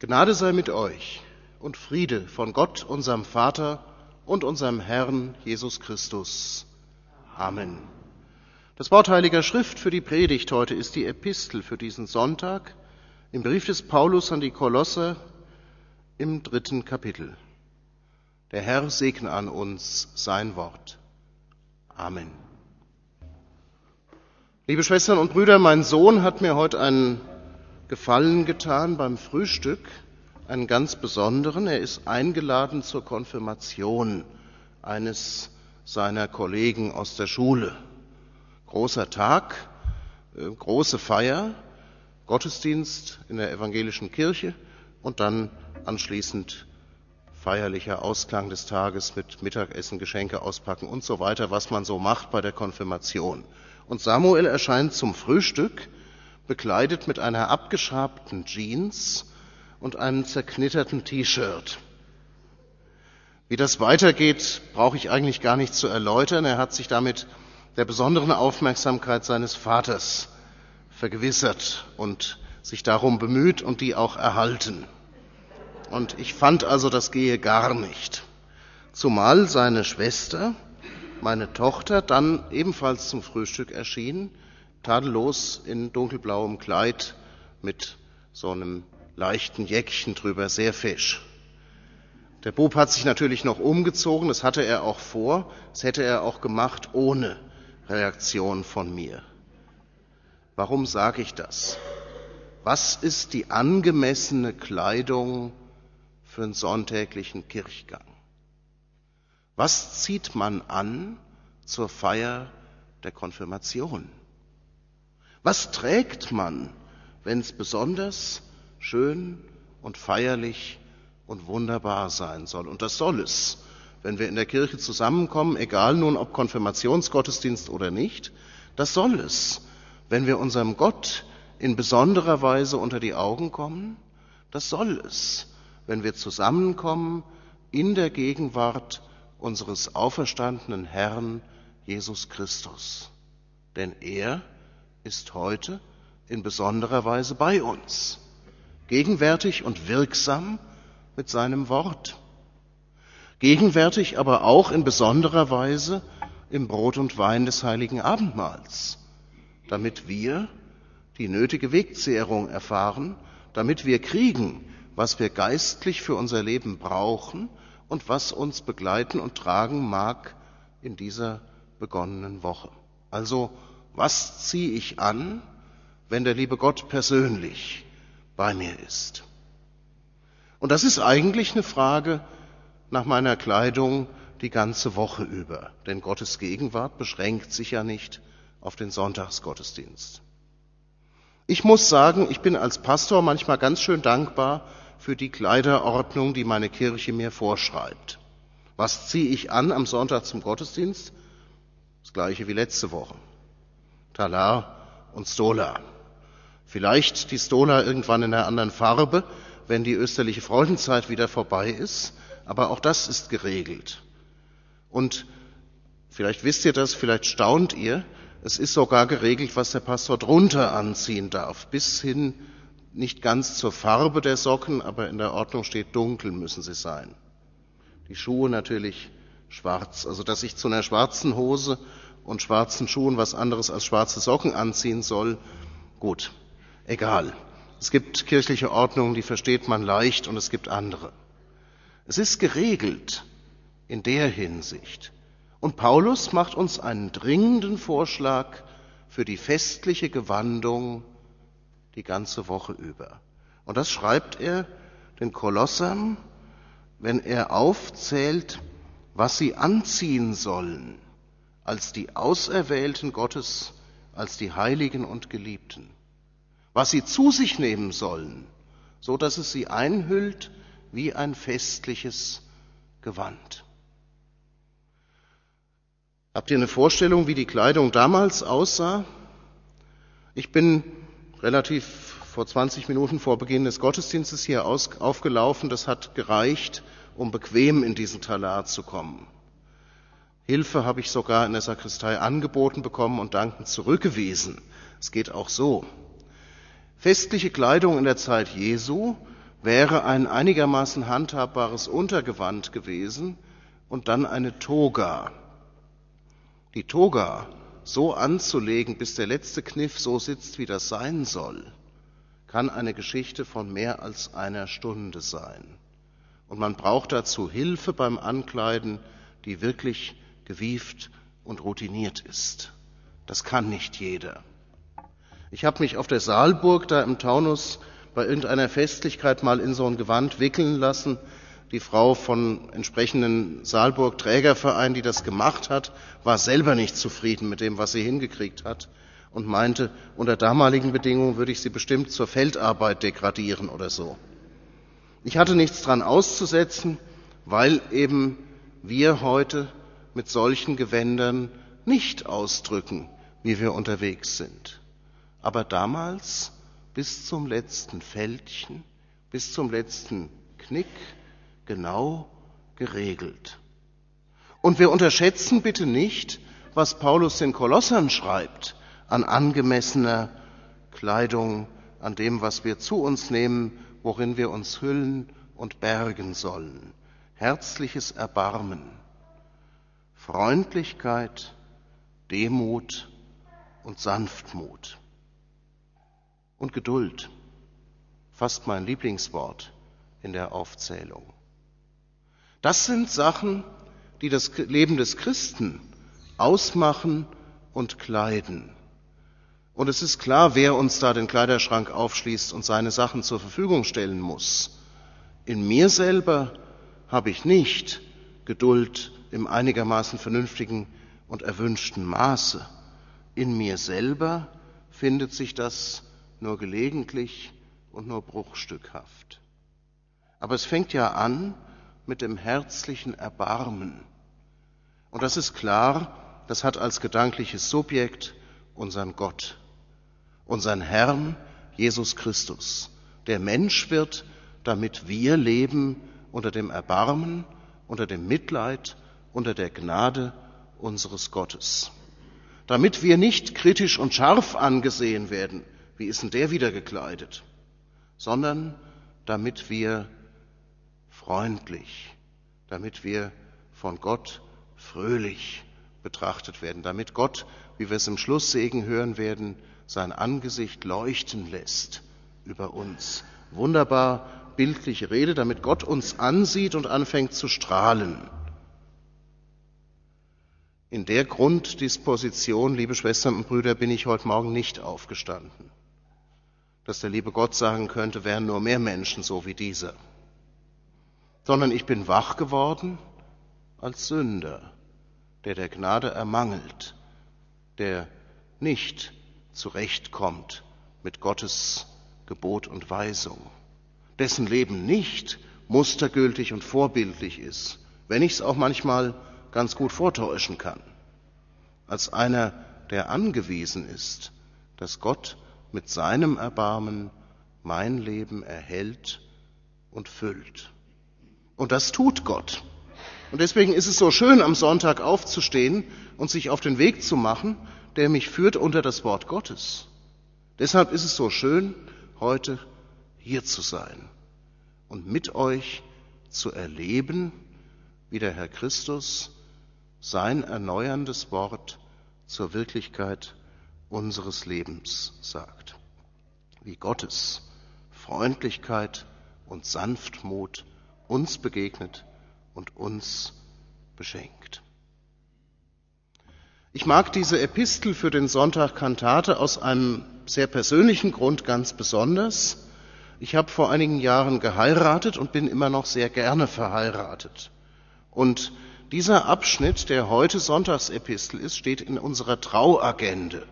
Gnade sei mit euch und Friede von Gott, unserem Vater und unserem Herrn Jesus Christus. Amen. Das Wort Heiliger Schrift für die Predigt heute ist die Epistel für diesen Sonntag im Brief des Paulus an die Kolosser im dritten Kapitel. Der Herr segne an uns sein Wort. Amen. Liebe Schwestern und Brüder, mein Sohn hat mir heute einen Gefallen getan beim Frühstück, einen ganz besonderen. Er ist eingeladen zur Konfirmation eines seiner Kollegen aus der Schule. Großer Tag, äh, große Feier, Gottesdienst in der evangelischen Kirche und dann anschließend feierlicher Ausklang des Tages mit Mittagessen, Geschenke auspacken und so weiter, was man so macht bei der Konfirmation. Und Samuel erscheint zum Frühstück bekleidet mit einer abgeschrabten Jeans und einem zerknitterten T-Shirt. Wie das weitergeht, brauche ich eigentlich gar nicht zu erläutern. Er hat sich damit der besonderen Aufmerksamkeit seines Vaters vergewissert und sich darum bemüht und die auch erhalten. Und ich fand also, das gehe gar nicht. Zumal seine Schwester, meine Tochter, dann ebenfalls zum Frühstück erschien tadellos in dunkelblauem Kleid mit so einem leichten Jäckchen drüber, sehr fesch. Der Bub hat sich natürlich noch umgezogen, das hatte er auch vor, das hätte er auch gemacht ohne Reaktion von mir. Warum sage ich das? Was ist die angemessene Kleidung für einen sonntäglichen Kirchgang? Was zieht man an zur Feier der Konfirmation? Was trägt man, wenn es besonders schön und feierlich und wunderbar sein soll? Und das soll es, wenn wir in der Kirche zusammenkommen, egal nun ob Konfirmationsgottesdienst oder nicht, das soll es, wenn wir unserem Gott in besonderer Weise unter die Augen kommen, das soll es, wenn wir zusammenkommen in der Gegenwart unseres auferstandenen Herrn Jesus Christus. Denn er ist heute in besonderer Weise bei uns, gegenwärtig und wirksam mit seinem Wort, gegenwärtig aber auch in besonderer Weise im Brot und Wein des heiligen Abendmahls, damit wir die nötige Wegzehrung erfahren, damit wir kriegen, was wir geistlich für unser Leben brauchen und was uns begleiten und tragen mag in dieser begonnenen Woche. Also was ziehe ich an, wenn der liebe Gott persönlich bei mir ist? Und das ist eigentlich eine Frage nach meiner Kleidung die ganze Woche über, denn Gottes Gegenwart beschränkt sich ja nicht auf den Sonntagsgottesdienst. Ich muss sagen, ich bin als Pastor manchmal ganz schön dankbar für die Kleiderordnung, die meine Kirche mir vorschreibt. Was ziehe ich an am Sonntag zum Gottesdienst? Das gleiche wie letzte Woche. Talar und Stola. Vielleicht die Stola irgendwann in einer anderen Farbe, wenn die österliche Freudenzeit wieder vorbei ist, aber auch das ist geregelt. Und vielleicht wisst ihr das, vielleicht staunt ihr, es ist sogar geregelt, was der Pastor drunter anziehen darf, bis hin nicht ganz zur Farbe der Socken, aber in der Ordnung steht, dunkel müssen sie sein. Die Schuhe natürlich schwarz, also dass ich zu einer schwarzen Hose und schwarzen Schuhen was anderes als schwarze Socken anziehen soll, gut, egal. Es gibt kirchliche Ordnungen, die versteht man leicht und es gibt andere. Es ist geregelt in der Hinsicht. Und Paulus macht uns einen dringenden Vorschlag für die festliche Gewandung die ganze Woche über. Und das schreibt er den Kolossern, wenn er aufzählt, was sie anziehen sollen als die Auserwählten Gottes, als die Heiligen und Geliebten. Was sie zu sich nehmen sollen, so dass es sie einhüllt wie ein festliches Gewand. Habt ihr eine Vorstellung, wie die Kleidung damals aussah? Ich bin relativ vor 20 Minuten vor Beginn des Gottesdienstes hier aufgelaufen. Das hat gereicht, um bequem in diesen Talar zu kommen. Hilfe habe ich sogar in der Sakristei angeboten bekommen und dankend zurückgewiesen. Es geht auch so. Festliche Kleidung in der Zeit Jesu wäre ein einigermaßen handhabbares Untergewand gewesen und dann eine Toga. Die Toga so anzulegen, bis der letzte Kniff so sitzt, wie das sein soll, kann eine Geschichte von mehr als einer Stunde sein. Und man braucht dazu Hilfe beim Ankleiden, die wirklich gewieft und routiniert ist. Das kann nicht jeder. Ich habe mich auf der Saalburg da im Taunus bei irgendeiner Festlichkeit mal in so ein Gewand wickeln lassen. Die Frau von entsprechenden Saalburg-Trägerverein, die das gemacht hat, war selber nicht zufrieden mit dem, was sie hingekriegt hat und meinte, unter damaligen Bedingungen würde ich sie bestimmt zur Feldarbeit degradieren oder so. Ich hatte nichts dran auszusetzen, weil eben wir heute mit solchen Gewändern nicht ausdrücken, wie wir unterwegs sind. Aber damals bis zum letzten Fältchen, bis zum letzten Knick genau geregelt. Und wir unterschätzen bitte nicht, was Paulus den Kolossern schreibt an angemessener Kleidung, an dem, was wir zu uns nehmen, worin wir uns hüllen und bergen sollen. Herzliches Erbarmen, Freundlichkeit, Demut und Sanftmut und Geduld. Fast mein Lieblingswort in der Aufzählung. Das sind Sachen, die das Leben des Christen ausmachen und kleiden. Und es ist klar, wer uns da den Kleiderschrank aufschließt und seine Sachen zur Verfügung stellen muss. In mir selber habe ich nicht Geduld im einigermaßen vernünftigen und erwünschten Maße. In mir selber findet sich das nur gelegentlich und nur bruchstückhaft. Aber es fängt ja an mit dem herzlichen Erbarmen. Und das ist klar, das hat als gedankliches Subjekt unseren Gott, unseren Herrn Jesus Christus, der Mensch wird, damit wir leben unter dem Erbarmen, unter dem Mitleid, unter der Gnade unseres Gottes. Damit wir nicht kritisch und scharf angesehen werden, wie ist denn der wieder gekleidet? Sondern damit wir freundlich, damit wir von Gott fröhlich betrachtet werden, damit Gott, wie wir es im Schlusssegen hören werden, sein Angesicht leuchten lässt über uns. Wunderbar bildliche Rede, damit Gott uns ansieht und anfängt zu strahlen. In der Grunddisposition, liebe Schwestern und Brüder, bin ich heute Morgen nicht aufgestanden. Dass der liebe Gott sagen könnte, wären nur mehr Menschen so wie dieser, sondern ich bin wach geworden als Sünder, der der Gnade ermangelt, der nicht zurechtkommt mit Gottes Gebot und Weisung, dessen Leben nicht mustergültig und vorbildlich ist, wenn ich es auch manchmal ganz gut vortäuschen kann, als einer, der angewiesen ist, dass Gott mit seinem Erbarmen mein Leben erhält und füllt. Und das tut Gott. Und deswegen ist es so schön, am Sonntag aufzustehen und sich auf den Weg zu machen, der mich führt unter das Wort Gottes. Deshalb ist es so schön, heute hier zu sein und mit euch zu erleben, wie der Herr Christus sein erneuerndes Wort zur Wirklichkeit unseres Lebens sagt. Wie Gottes Freundlichkeit und Sanftmut uns begegnet und uns beschenkt. Ich mag diese Epistel für den Sonntag Kantate aus einem sehr persönlichen Grund ganz besonders. Ich habe vor einigen Jahren geheiratet und bin immer noch sehr gerne verheiratet. Und dieser Abschnitt, der heute Sonntagsepistel ist, steht in unserer Trauagende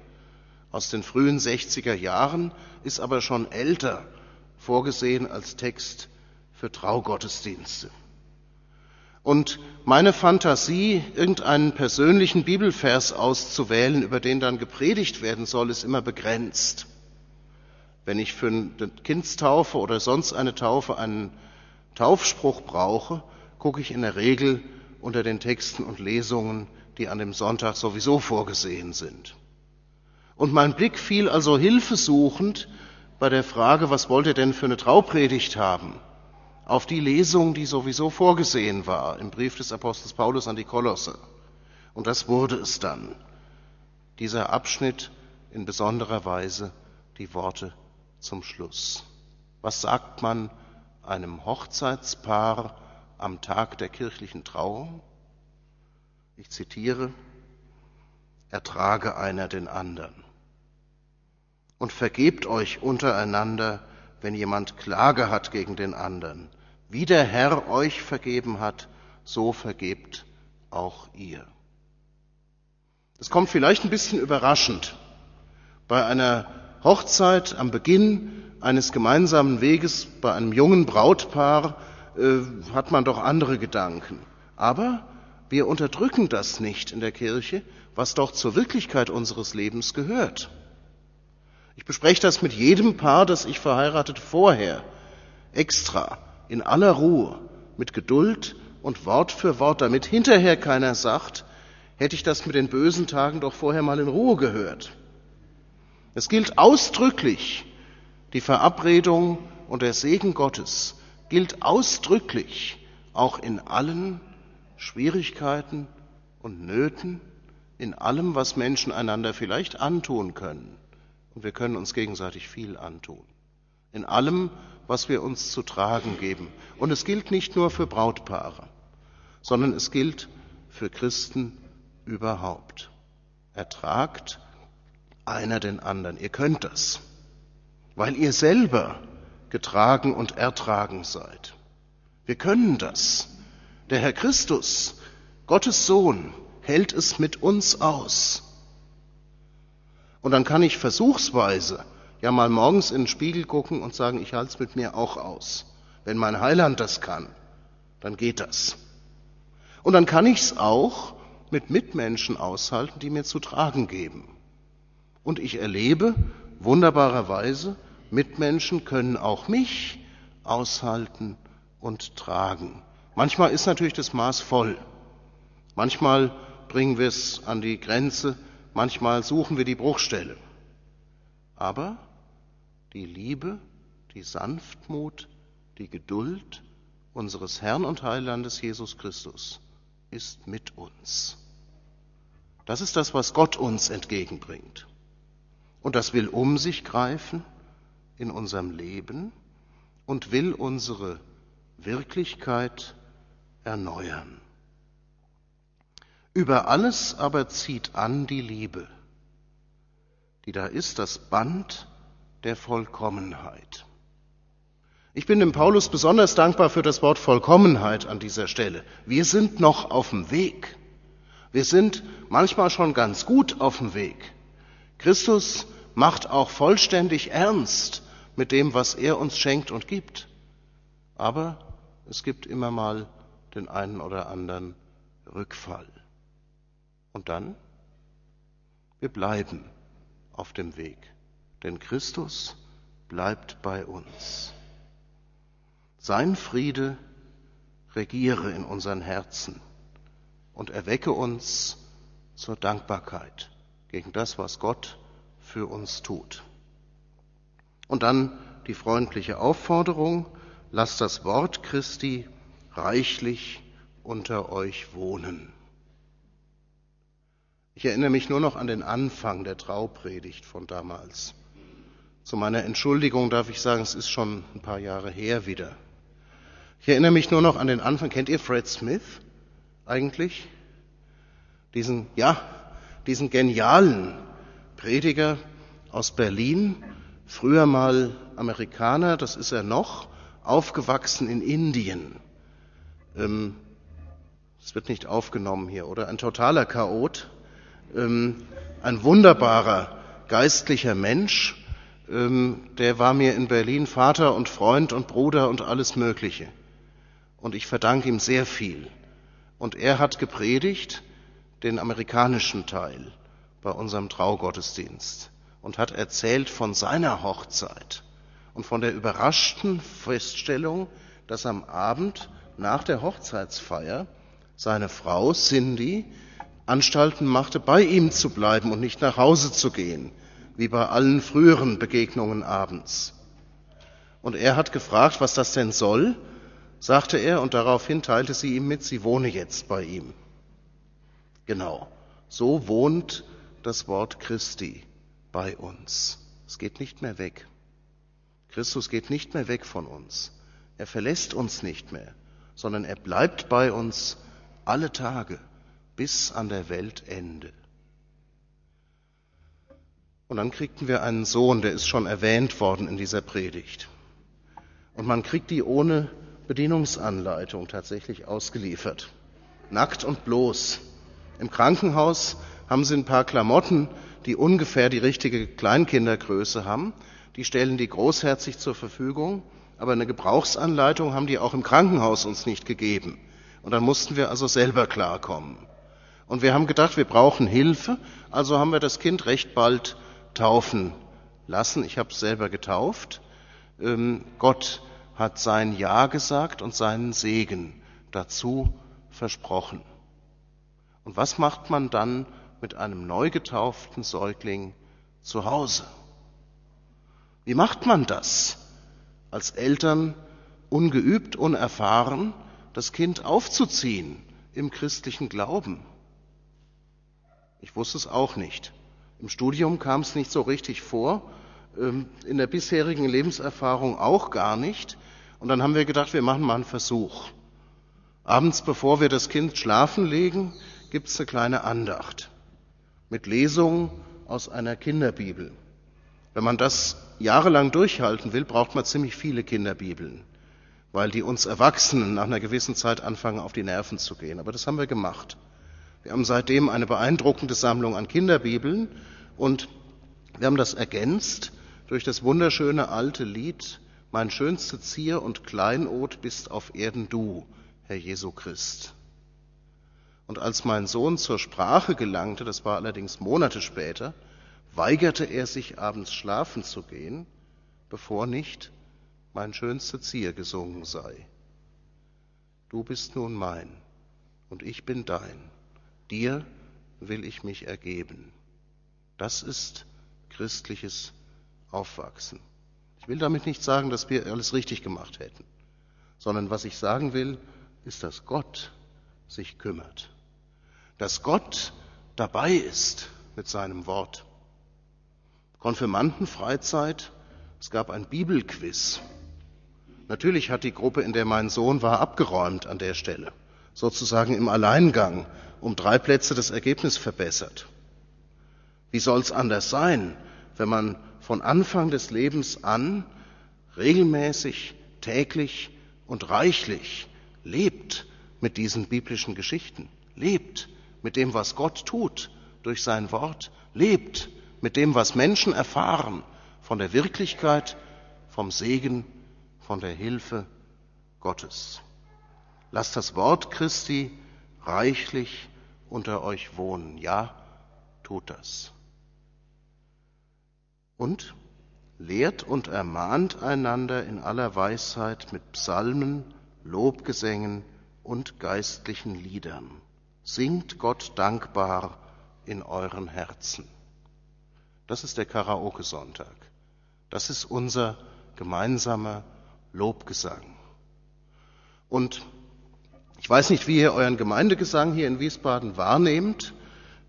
aus den frühen 60er Jahren, ist aber schon älter vorgesehen als Text für Traugottesdienste. Und meine Fantasie, irgendeinen persönlichen Bibelvers auszuwählen, über den dann gepredigt werden soll, ist immer begrenzt. Wenn ich für eine Kindstaufe oder sonst eine Taufe einen Taufspruch brauche, gucke ich in der Regel unter den Texten und Lesungen, die an dem Sonntag sowieso vorgesehen sind. Und mein Blick fiel also hilfesuchend bei der Frage, was wollt ihr denn für eine Traupredigt haben, auf die Lesung, die sowieso vorgesehen war im Brief des Apostels Paulus an die Kolosse. Und das wurde es dann. Dieser Abschnitt in besonderer Weise die Worte zum Schluss. Was sagt man einem Hochzeitspaar am Tag der kirchlichen Trauung? Ich zitiere, ertrage einer den anderen und vergebt euch untereinander, wenn jemand Klage hat gegen den anderen. Wie der Herr euch vergeben hat, so vergebt auch ihr. Es kommt vielleicht ein bisschen überraschend. Bei einer Hochzeit am Beginn eines gemeinsamen Weges bei einem jungen Brautpaar äh, hat man doch andere Gedanken. Aber wir unterdrücken das nicht in der Kirche, was doch zur Wirklichkeit unseres Lebens gehört. Ich bespreche das mit jedem Paar, das ich verheiratet vorher, extra, in aller Ruhe, mit Geduld und Wort für Wort, damit hinterher keiner sagt, hätte ich das mit den bösen Tagen doch vorher mal in Ruhe gehört. Es gilt ausdrücklich, die Verabredung und der Segen Gottes gilt ausdrücklich auch in allen Schwierigkeiten und Nöten, in allem, was Menschen einander vielleicht antun können und wir können uns gegenseitig viel antun. In allem, was wir uns zu tragen geben. Und es gilt nicht nur für Brautpaare, sondern es gilt für Christen überhaupt. Ertragt einer den anderen. Ihr könnt das, weil ihr selber getragen und ertragen seid. Wir können das. Der Herr Christus, Gottes Sohn, hält es mit uns aus. Und dann kann ich versuchsweise ja mal morgens in den Spiegel gucken und sagen, ich halte es mit mir auch aus. Wenn mein Heiland das kann, dann geht das. Und dann kann ich es auch mit Mitmenschen aushalten, die mir zu tragen geben. Und ich erlebe wunderbarerweise, Mitmenschen können auch mich aushalten und tragen. Manchmal ist natürlich das Maß voll. Manchmal bringen wir es an die Grenze, Manchmal suchen wir die Bruchstelle. Aber die Liebe, die Sanftmut, die Geduld unseres Herrn und Heilandes Jesus Christus ist mit uns. Das ist das, was Gott uns entgegenbringt. Und das will um sich greifen in unserem Leben und will unsere Wirklichkeit erneuern. Über alles aber zieht an die Liebe, die da ist, das Band der Vollkommenheit. Ich bin dem Paulus besonders dankbar für das Wort Vollkommenheit an dieser Stelle. Wir sind noch auf dem Weg. Wir sind manchmal schon ganz gut auf dem Weg. Christus macht auch vollständig ernst mit dem, was er uns schenkt und gibt. Aber es gibt immer mal den einen oder anderen Rückfall. Und dann? Wir bleiben auf dem Weg, denn Christus bleibt bei uns. Sein Friede regiere in unseren Herzen und erwecke uns zur Dankbarkeit gegen das, was Gott für uns tut. Und dann die freundliche Aufforderung, lasst das Wort Christi reichlich unter euch wohnen. Ich erinnere mich nur noch an den Anfang der Traupredigt von damals. Zu meiner Entschuldigung darf ich sagen, es ist schon ein paar Jahre her wieder. Ich erinnere mich nur noch an den Anfang. Kennt ihr Fred Smith eigentlich? Diesen, ja, diesen genialen Prediger aus Berlin, früher mal Amerikaner, das ist er noch, aufgewachsen in Indien. Ähm, wird nicht aufgenommen hier, oder? Ein totaler Chaot ähm, ein wunderbarer geistlicher Mensch, ähm, der war mir in Berlin Vater und Freund und Bruder und alles Mögliche. Und ich verdanke ihm sehr viel. Und er hat gepredigt den amerikanischen Teil bei unserem Traugottesdienst und hat erzählt von seiner Hochzeit und von der überraschten Feststellung, dass am Abend nach der Hochzeitsfeier seine Frau Cindy Anstalten machte, bei ihm zu bleiben und nicht nach Hause zu gehen, wie bei allen früheren Begegnungen abends. Und er hat gefragt, was das denn soll, sagte er, und daraufhin teilte sie ihm mit, sie wohne jetzt bei ihm. Genau, so wohnt das Wort Christi bei uns. Es geht nicht mehr weg. Christus geht nicht mehr weg von uns. Er verlässt uns nicht mehr, sondern er bleibt bei uns alle Tage bis an der Weltende. Und dann kriegten wir einen Sohn, der ist schon erwähnt worden in dieser Predigt. Und man kriegt die ohne Bedienungsanleitung tatsächlich ausgeliefert. Nackt und bloß. Im Krankenhaus haben sie ein paar Klamotten, die ungefähr die richtige Kleinkindergröße haben. Die stellen die großherzig zur Verfügung. Aber eine Gebrauchsanleitung haben die auch im Krankenhaus uns nicht gegeben. Und dann mussten wir also selber klarkommen. Und wir haben gedacht, wir brauchen Hilfe. Also haben wir das Kind recht bald taufen lassen. Ich habe es selber getauft. Ähm, Gott hat sein Ja gesagt und seinen Segen dazu versprochen. Und was macht man dann mit einem neu getauften Säugling zu Hause? Wie macht man das als Eltern ungeübt, unerfahren, das Kind aufzuziehen im christlichen Glauben? Ich wusste es auch nicht. Im Studium kam es nicht so richtig vor, ähm, in der bisherigen Lebenserfahrung auch gar nicht. Und dann haben wir gedacht, wir machen mal einen Versuch. Abends, bevor wir das Kind schlafen legen, gibt es eine kleine Andacht mit Lesungen aus einer Kinderbibel. Wenn man das jahrelang durchhalten will, braucht man ziemlich viele Kinderbibeln, weil die uns Erwachsenen nach einer gewissen Zeit anfangen, auf die Nerven zu gehen. Aber das haben wir gemacht. Wir haben seitdem eine beeindruckende Sammlung an Kinderbibeln und wir haben das ergänzt durch das wunderschöne alte Lied Mein schönste Zier und Kleinod bist auf Erden du, Herr Jesu Christ. Und als mein Sohn zur Sprache gelangte, das war allerdings Monate später, weigerte er sich abends schlafen zu gehen, bevor nicht mein schönste Zier gesungen sei. Du bist nun mein und ich bin dein, dir will ich mich ergeben. Das ist christliches Aufwachsen. Ich will damit nicht sagen, dass wir alles richtig gemacht hätten, sondern was ich sagen will, ist, dass Gott sich kümmert, dass Gott dabei ist mit seinem Wort. Konfirmandenfreizeit, es gab ein Bibelquiz. Natürlich hat die Gruppe, in der mein Sohn war, abgeräumt an der Stelle, sozusagen im Alleingang, um drei Plätze das Ergebnis verbessert. Wie soll es anders sein, wenn man von Anfang des Lebens an regelmäßig, täglich und reichlich lebt mit diesen biblischen Geschichten, lebt mit dem, was Gott tut durch sein Wort, lebt mit dem, was Menschen erfahren von der Wirklichkeit, vom Segen, von der Hilfe Gottes. Lasst das Wort Christi reichlich unter euch wohnen. Ja, tut das. Und lehrt und ermahnt einander in aller Weisheit mit Psalmen, Lobgesängen und geistlichen Liedern. Singt Gott dankbar in euren Herzen. Das ist der Karaoke-Sonntag. Das ist unser gemeinsamer Lobgesang. Und ich weiß nicht, wie ihr euren Gemeindegesang hier in Wiesbaden wahrnehmt.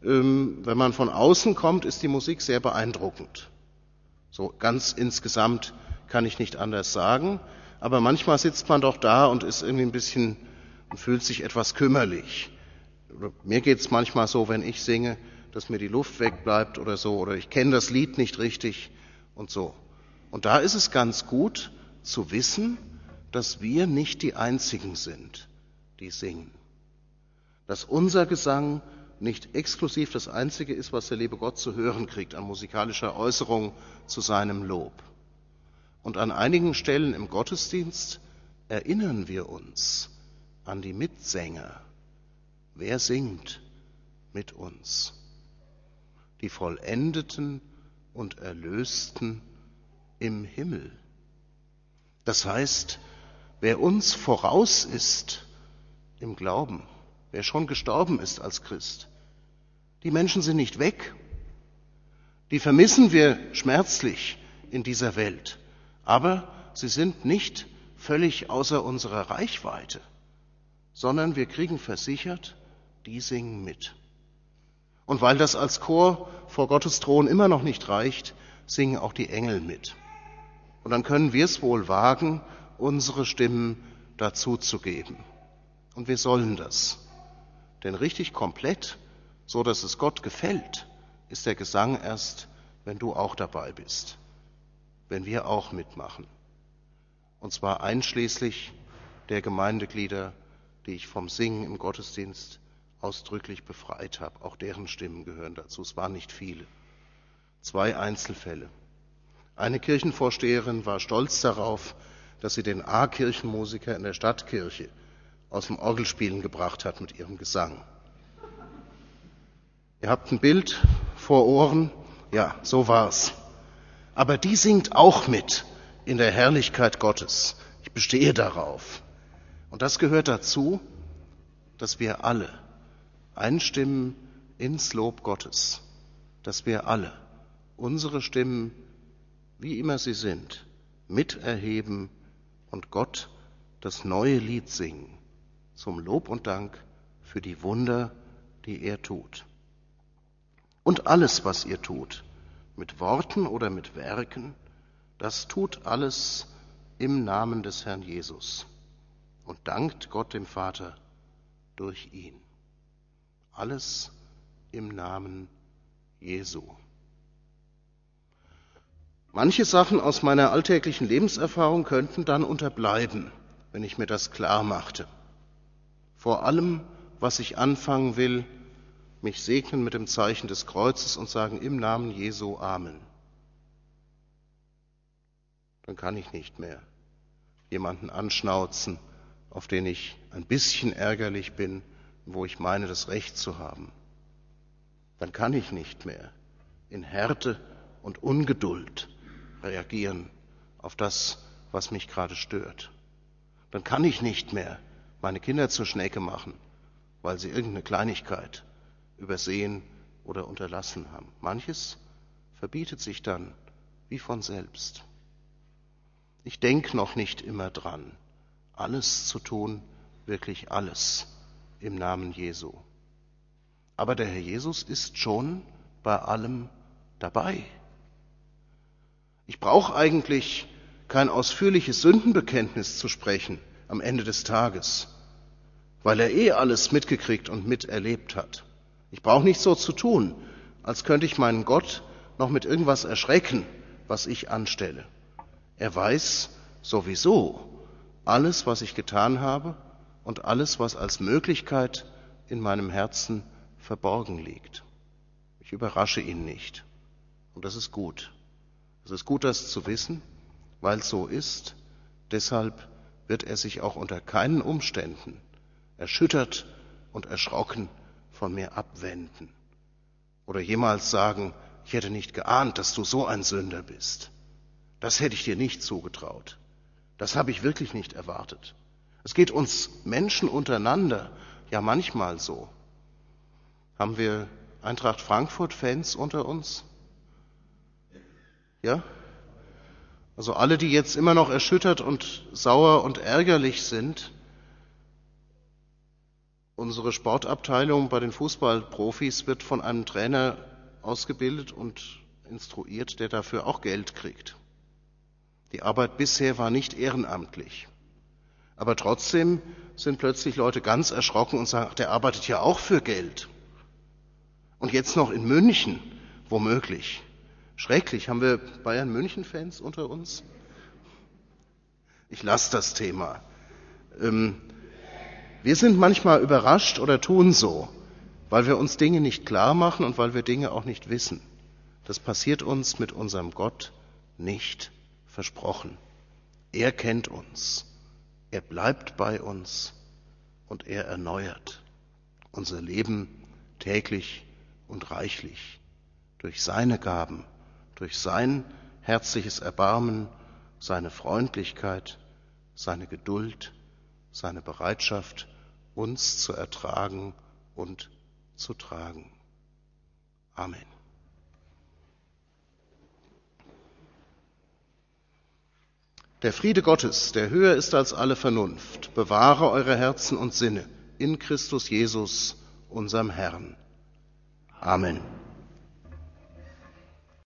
Ähm, wenn man von außen kommt, ist die Musik sehr beeindruckend. So ganz insgesamt kann ich nicht anders sagen. Aber manchmal sitzt man doch da und ist irgendwie ein bisschen und fühlt sich etwas kümmerlich. Mir geht es manchmal so, wenn ich singe, dass mir die Luft wegbleibt oder so, oder ich kenne das Lied nicht richtig und so. Und da ist es ganz gut zu wissen, dass wir nicht die Einzigen sind, die singen. Dass unser Gesang nicht exklusiv das Einzige ist, was der liebe Gott zu hören kriegt an musikalischer Äußerung zu seinem Lob. Und an einigen Stellen im Gottesdienst erinnern wir uns an die Mitsänger. Wer singt mit uns? Die Vollendeten und Erlösten im Himmel. Das heißt, wer uns voraus ist im Glauben, wer schon gestorben ist als Christ. Die Menschen sind nicht weg. Die vermissen wir schmerzlich in dieser Welt, aber sie sind nicht völlig außer unserer Reichweite, sondern wir kriegen versichert, die singen mit. Und weil das als Chor vor Gottes Thron immer noch nicht reicht, singen auch die Engel mit. Und dann können wir es wohl wagen, unsere Stimmen dazuzugeben. Und wir sollen das. Denn richtig komplett, so dass es Gott gefällt, ist der Gesang erst, wenn du auch dabei bist, wenn wir auch mitmachen. Und zwar einschließlich der Gemeindeglieder, die ich vom Singen im Gottesdienst ausdrücklich befreit habe. Auch deren Stimmen gehören dazu. Es waren nicht viele. Zwei Einzelfälle. Eine Kirchenvorsteherin war stolz darauf, dass sie den A-Kirchenmusiker in der Stadtkirche aus dem Orgelspielen gebracht hat mit ihrem Gesang. Ihr habt ein Bild vor Ohren. Ja, so war's. Aber die singt auch mit in der Herrlichkeit Gottes. Ich bestehe darauf. Und das gehört dazu, dass wir alle einstimmen ins Lob Gottes, dass wir alle unsere Stimmen, wie immer sie sind, miterheben und Gott das neue Lied singen zum Lob und Dank für die Wunder, die er tut. Und alles, was ihr tut, mit Worten oder mit Werken, das tut alles im Namen des Herrn Jesus und dankt Gott dem Vater durch ihn. Alles im Namen Jesu. Manche Sachen aus meiner alltäglichen Lebenserfahrung könnten dann unterbleiben, wenn ich mir das klar machte. Vor allem, was ich anfangen will, mich segnen mit dem Zeichen des Kreuzes und sagen im Namen Jesu Amen. Dann kann ich nicht mehr jemanden anschnauzen, auf den ich ein bisschen ärgerlich bin wo ich meine, das Recht zu haben, dann kann ich nicht mehr in Härte und Ungeduld reagieren auf das, was mich gerade stört. Dann kann ich nicht mehr meine Kinder zur Schnecke machen, weil sie irgendeine Kleinigkeit übersehen oder unterlassen haben. Manches verbietet sich dann wie von selbst. Ich denke noch nicht immer dran, alles zu tun, wirklich alles im Namen Jesu. Aber der Herr Jesus ist schon bei allem dabei. Ich brauche eigentlich kein ausführliches Sündenbekenntnis zu sprechen am Ende des Tages, weil er eh alles mitgekriegt und miterlebt hat. Ich brauche nicht so zu tun, als könnte ich meinen Gott noch mit irgendwas erschrecken, was ich anstelle. Er weiß sowieso alles, was ich getan habe und alles, was als Möglichkeit in meinem Herzen verborgen liegt. Ich überrasche ihn nicht. Und das ist gut. Es ist gut, das zu wissen, weil es so ist. Deshalb wird er sich auch unter keinen Umständen erschüttert und erschrocken von mir abwenden oder jemals sagen, ich hätte nicht geahnt, dass du so ein Sünder bist. Das hätte ich dir nicht zugetraut. Das habe ich wirklich nicht erwartet. Es geht uns Menschen untereinander ja manchmal so. Haben wir Eintracht Frankfurt-Fans unter uns? Ja? Also alle, die jetzt immer noch erschüttert und sauer und ärgerlich sind, unsere Sportabteilung bei den Fußballprofis wird von einem Trainer ausgebildet und instruiert, der dafür auch Geld kriegt. Die Arbeit bisher war nicht ehrenamtlich. Aber trotzdem sind plötzlich Leute ganz erschrocken und sagen, ach, der arbeitet ja auch für Geld. Und jetzt noch in München, womöglich. Schrecklich. Haben wir Bayern München-Fans unter uns? Ich lasse das Thema. Ähm, wir sind manchmal überrascht oder tun so, weil wir uns Dinge nicht klar machen und weil wir Dinge auch nicht wissen. Das passiert uns mit unserem Gott nicht versprochen. Er kennt uns. Er bleibt bei uns und er erneuert unser Leben täglich und reichlich durch seine Gaben, durch sein herzliches Erbarmen, seine Freundlichkeit, seine Geduld, seine Bereitschaft, uns zu ertragen und zu tragen. Amen. Der Friede Gottes, der höher ist als alle Vernunft, bewahre eure Herzen und Sinne in Christus Jesus, unserem Herrn. Amen.